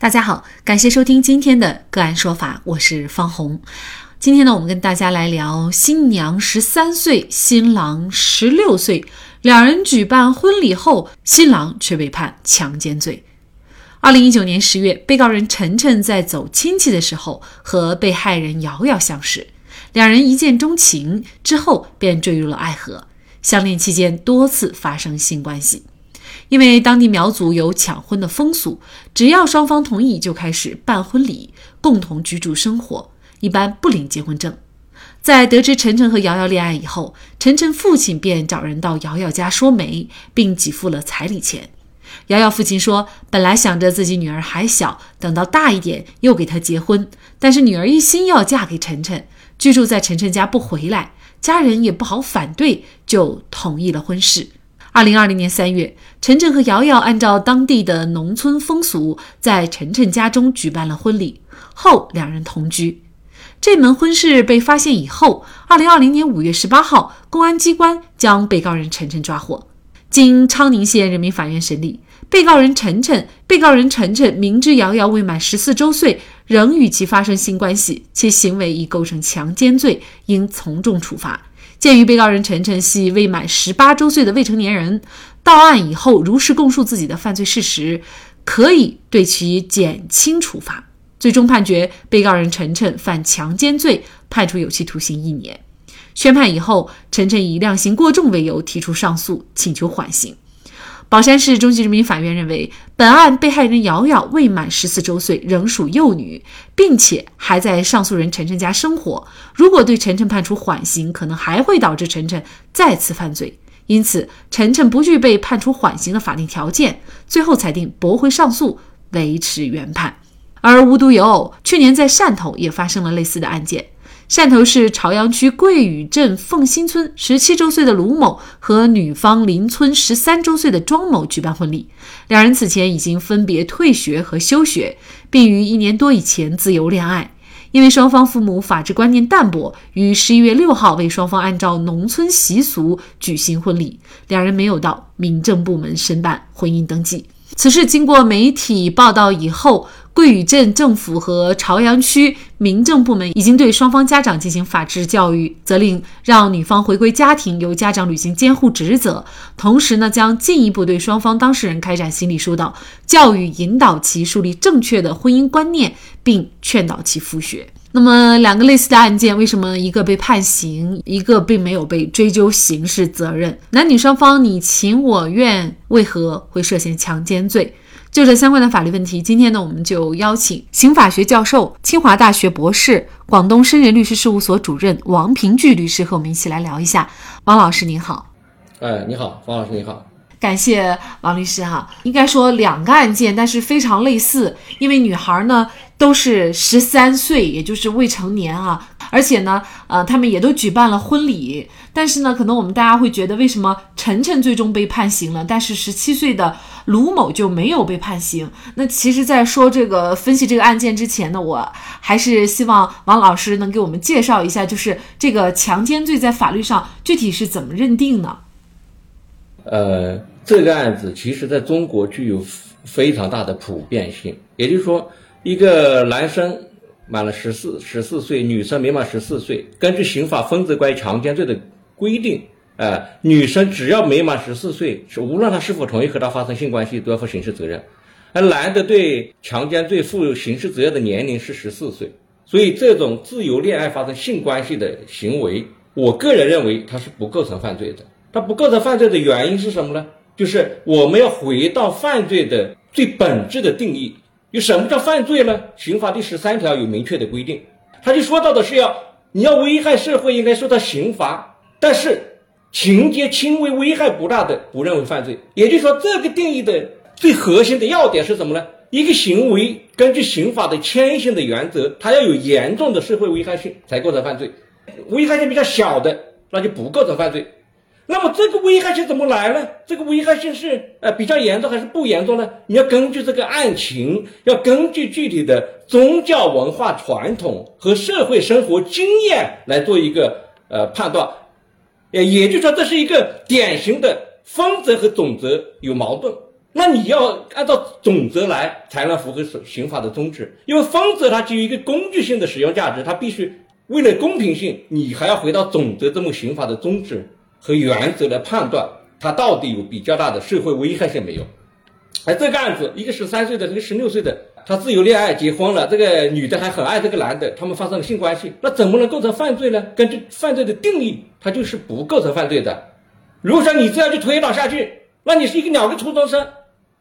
大家好，感谢收听今天的个案说法，我是方红。今天呢，我们跟大家来聊新娘十三岁，新郎十六岁，两人举办婚礼后，新郎却被判强奸罪。二零一九年十月，被告人陈晨在走亲戚的时候和被害人瑶瑶相识，两人一见钟情，之后便坠入了爱河，相恋期间多次发生性关系。因为当地苗族有抢婚的风俗，只要双方同意，就开始办婚礼，共同居住生活，一般不领结婚证。在得知晨晨和瑶瑶恋爱以后，晨晨父亲便找人到瑶瑶家说媒，并给付了彩礼钱。瑶瑶父亲说，本来想着自己女儿还小，等到大一点又给她结婚，但是女儿一心要嫁给晨晨，居住在晨晨家不回来，家人也不好反对，就同意了婚事。二零二零年三月，晨晨和瑶瑶按照当地的农村风俗，在晨晨家中举办了婚礼，后两人同居。这门婚事被发现以后，二零二零年五月十八号，公安机关将被告人晨晨抓获。经昌宁县人民法院审理，被告人晨晨、被告人晨晨明知瑶瑶未满十四周岁，仍与其发生性关系，其行为已构成强奸罪，应从重处罚。鉴于被告人晨晨系未满十八周岁的未成年人，到案以后如实供述自己的犯罪事实，可以对其减轻处罚。最终判决被告人晨晨犯强奸罪，判处有期徒刑一年。宣判以后，晨晨以量刑过重为由提出上诉，请求缓刑。宝山市中级人民法院认为，本案被害人瑶瑶未满十四周岁，仍属幼女，并且还在上诉人晨晨家生活。如果对晨晨判处缓刑，可能还会导致晨晨再次犯罪，因此晨晨不具备判处缓刑的法定条件。最后裁定驳回上诉，维持原判。而无独有偶，去年在汕头也发生了类似的案件。汕头市潮阳区桂屿镇凤新村十七周岁的卢某和女方邻村十三周岁的庄某举办婚礼，两人此前已经分别退学和休学，并于一年多以前自由恋爱。因为双方父母法治观念淡薄，于十一月六号为双方按照农村习俗举行婚礼，两人没有到民政部门申办婚姻登记。此事经过媒体报道以后。桂屿镇政府和朝阳区民政部门已经对双方家长进行法制教育，责令让女方回归家庭，由家长履行监护职责。同时呢，将进一步对双方当事人开展心理疏导教育，引导其树立正确的婚姻观念，并劝导其复学。那么，两个类似的案件，为什么一个被判刑，一个并没有被追究刑事责任？男女双方你情我愿，为何会涉嫌强奸罪？就这相关的法律问题，今天呢，我们就邀请刑法学教授、清华大学博士、广东深人律师事务所主任王平聚律师和我们一起来聊一下。王老师您好，哎，你好，王老师你好，感谢王律师哈。应该说两个案件，但是非常类似，因为女孩呢都是十三岁，也就是未成年啊。而且呢，呃，他们也都举办了婚礼，但是呢，可能我们大家会觉得，为什么晨晨最终被判刑了，但是十七岁的卢某就没有被判刑？那其实，在说这个分析这个案件之前呢，我还是希望王老师能给我们介绍一下，就是这个强奸罪在法律上具体是怎么认定呢？呃，这个案子其实在中国具有非常大的普遍性，也就是说，一个男生。满了十四十四岁，女生没满十四岁，根据刑法分则关于强奸罪的规定，呃，女生只要没满十四岁，是无论她是否同意和他发生性关系，都要负刑事责任。而男的对强奸罪负刑事责任的年龄是十四岁，所以这种自由恋爱发生性关系的行为，我个人认为他是不构成犯罪的。他不构成犯罪的原因是什么呢？就是我们要回到犯罪的最本质的定义。有什么叫犯罪呢？刑法第十三条有明确的规定，他就说到的是要你要危害社会，应该受到刑罚，但是情节轻微、危害不大的不认为犯罪。也就是说，这个定义的最核心的要点是什么呢？一个行为根据刑法的牵性的原则，它要有严重的社会危害性才构成犯罪，危害性比较小的那就不构成犯罪。那么这个危害性怎么来呢？这个危害性是呃比较严重还是不严重呢？你要根据这个案情，要根据具体的宗教文化传统和社会生活经验来做一个呃判断。也也就是说，这是一个典型的分则和总则有矛盾。那你要按照总则来，才能符合刑法的宗旨。因为分则它基于一个工具性的使用价值，它必须为了公平性，你还要回到总则这么刑法的宗旨和原则来判断他到底有比较大的社会危害性没有。而这个案子，一个十三岁的，一个十六岁的，他自由恋爱结婚了，这个女的还很爱这个男的，他们发生了性关系，那怎么能构成犯罪呢？根据犯罪的定义，它就是不构成犯罪的。如果说你这样去推导下去，那你是一个两个初中生，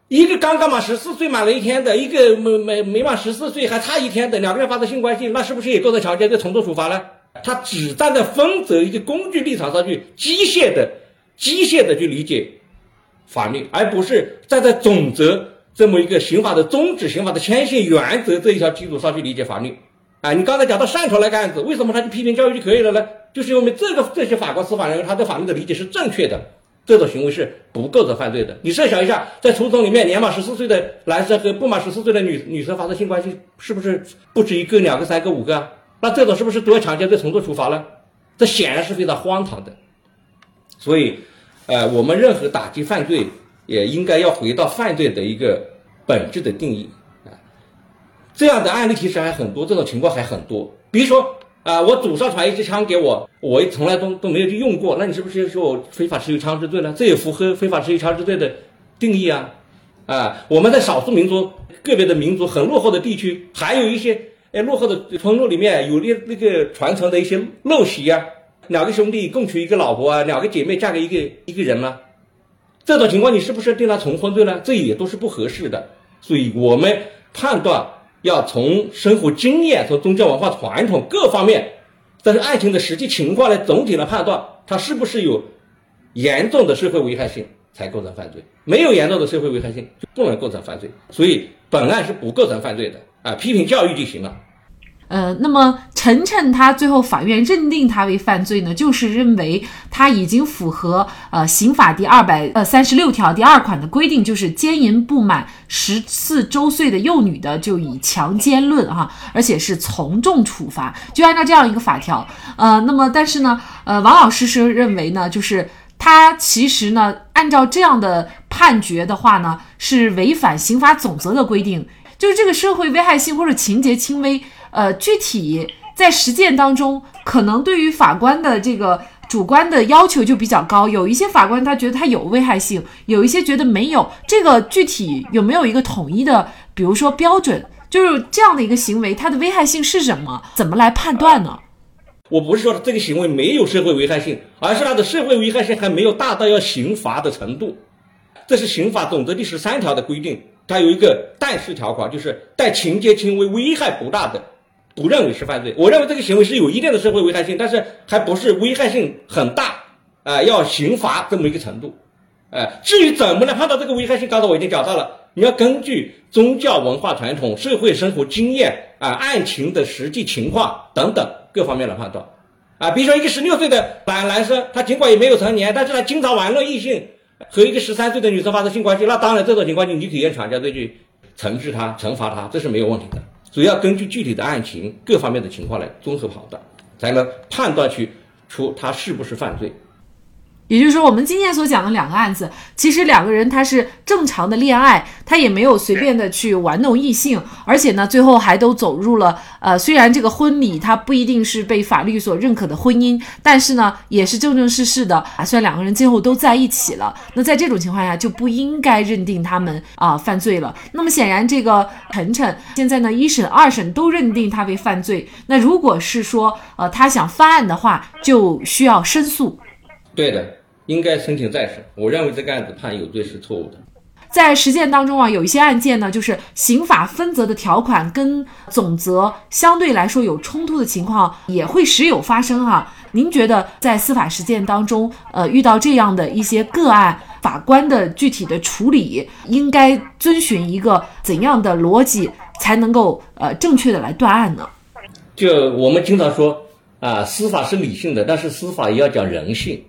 一个刚刚满十四岁满了一天的，一个没没没满十四岁还差一天的，两个人发生性关系，那是不是也构成强奸罪，从重处罚呢？他只站在分则一个工具立场上去机械的、机械的去理解。法律，而不是站在总则这么一个刑法的宗旨、刑法的牵线原则这一条基础上去理解法律。啊，你刚才讲到汕头那个案子，为什么他去批评教育就可以了呢？就是因为这个这些法官、司法人员他对法律的理解是正确的，这种行为是不构成犯罪的。你设想一下，在初中里面，年满十四岁的男生和不满十四岁的女女生发生性关系，是不是不止一个、两个、三个、五个？那这种是不是都要强奸罪从重处罚呢？这显然是非常荒唐的。所以。呃，我们任何打击犯罪，也应该要回到犯罪的一个本质的定义啊。这样的案例其实还很多，这种情况还很多。比如说啊，我祖上传一支枪给我，我从来都都没有去用过，那你是不是说我非法持有枪支罪呢？这也符合非法持有枪支罪的定义啊。啊，我们在少数民族、个别的民族很落后的地区，还有一些哎落后的村落里面有那那个传承的一些陋习啊。两个兄弟共娶一个老婆啊，两个姐妹嫁给一个一个人吗？这种情况你是不是定他重婚罪呢？这也都是不合适的。所以我们判断要从生活经验、从宗教文化传统各方面，但是案情的实际情况来总体来判断，他是不是有严重的社会危害性才构成犯罪。没有严重的社会危害性就不能构成犯罪。所以本案是不构成犯罪的啊，批评教育就行了。呃，那么晨晨他最后法院认定他为犯罪呢，就是认为他已经符合呃刑法第二百呃三十六条第二款的规定，就是奸淫不满十四周岁的幼女的就以强奸论哈，而且是从重处罚，就按照这样一个法条。呃，那么但是呢，呃，王老师是认为呢，就是他其实呢，按照这样的判决的话呢，是违反刑法总则的规定，就是这个社会危害性或者情节轻微。呃，具体在实践当中，可能对于法官的这个主观的要求就比较高。有一些法官他觉得他有危害性，有一些觉得没有。这个具体有没有一个统一的，比如说标准，就是这样的一个行为，它的危害性是什么？怎么来判断呢？我不是说这个行为没有社会危害性，而是它的社会危害性还没有大到要刑罚的程度。这是刑法总则第十三条的规定，它有一个但是条款，就是带情节轻微、危害不大的。不认为是犯罪，我认为这个行为是有一定的社会危害性，但是还不是危害性很大，啊，要刑罚这么一个程度，哎，至于怎么来判断这个危害性，刚才我已经讲到了，你要根据宗教文化传统、社会生活经验啊、案情的实际情况等等各方面来判断，啊，比如说一个十六岁的男男生，他尽管也没有成年，但是他经常玩乐异性，和一个十三岁的女生发生性关系，那当然这种情况你你可以用强奸罪去惩治他、惩罚他，这是没有问题的。主要根据具体的案情各方面的情况来综合判断，才能判断去出他是不是犯罪。也就是说，我们今天所讲的两个案子，其实两个人他是正常的恋爱，他也没有随便的去玩弄异性，而且呢，最后还都走入了呃，虽然这个婚礼他不一定是被法律所认可的婚姻，但是呢，也是正正式式的啊。虽然两个人最后都在一起了，那在这种情况下就不应该认定他们啊犯罪了。那么显然，这个晨晨现在呢，一审、二审都认定他为犯罪。那如果是说呃他想翻案的话，就需要申诉。对的。应该申请再审。我认为这个案子判有罪是错误的。在实践当中啊，有一些案件呢，就是刑法分则的条款跟总则相对来说有冲突的情况，也会时有发生哈。您觉得在司法实践当中，呃，遇到这样的一些个案，法官的具体的处理应该遵循一个怎样的逻辑，才能够呃正确的来断案呢？就我们经常说啊，司法是理性的，但是司法也要讲人性。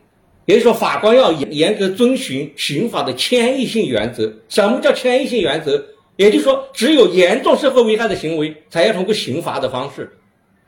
也就是说，法官要严严格遵循刑法的迁移性原则。什么叫迁移性原则？也就是说，只有严重社会危害的行为，才要通过刑罚的方式。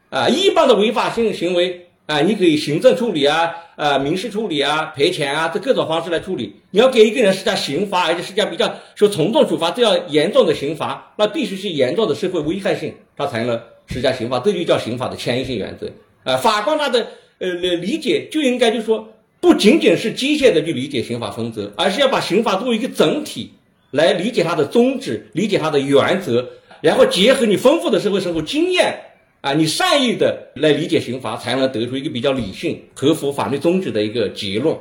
啊，一般的违法性行为，啊，你可以行政处理啊，呃，民事处理啊，赔钱啊，这各种方式来处理。你要给一个人施加刑罚，而且施加比较说从重处罚，这要严重的刑罚，那必须是严重的社会危害性，他才能施加刑罚，这就叫刑法的迁移性原则。啊，法官他的呃理解就应该就是说，不仅仅是机械的去理解刑法分则，而是要把刑法作为一个整体来理解它的宗旨，理解它的原则，然后结合你丰富的社会生活经验。啊，你善意的来理解刑法，才能得出一个比较理性、合乎法律宗旨的一个结论。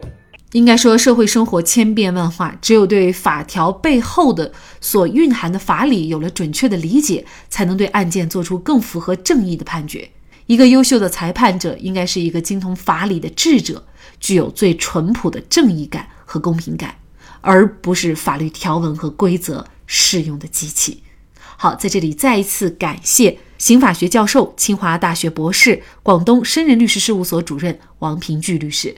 应该说，社会生活千变万化，只有对法条背后的所蕴含的法理有了准确的理解，才能对案件做出更符合正义的判决。一个优秀的裁判者，应该是一个精通法理的智者，具有最淳朴的正义感和公平感，而不是法律条文和规则适用的机器。好，在这里再一次感谢。刑法学教授、清华大学博士、广东深人律师事务所主任王平聚律师。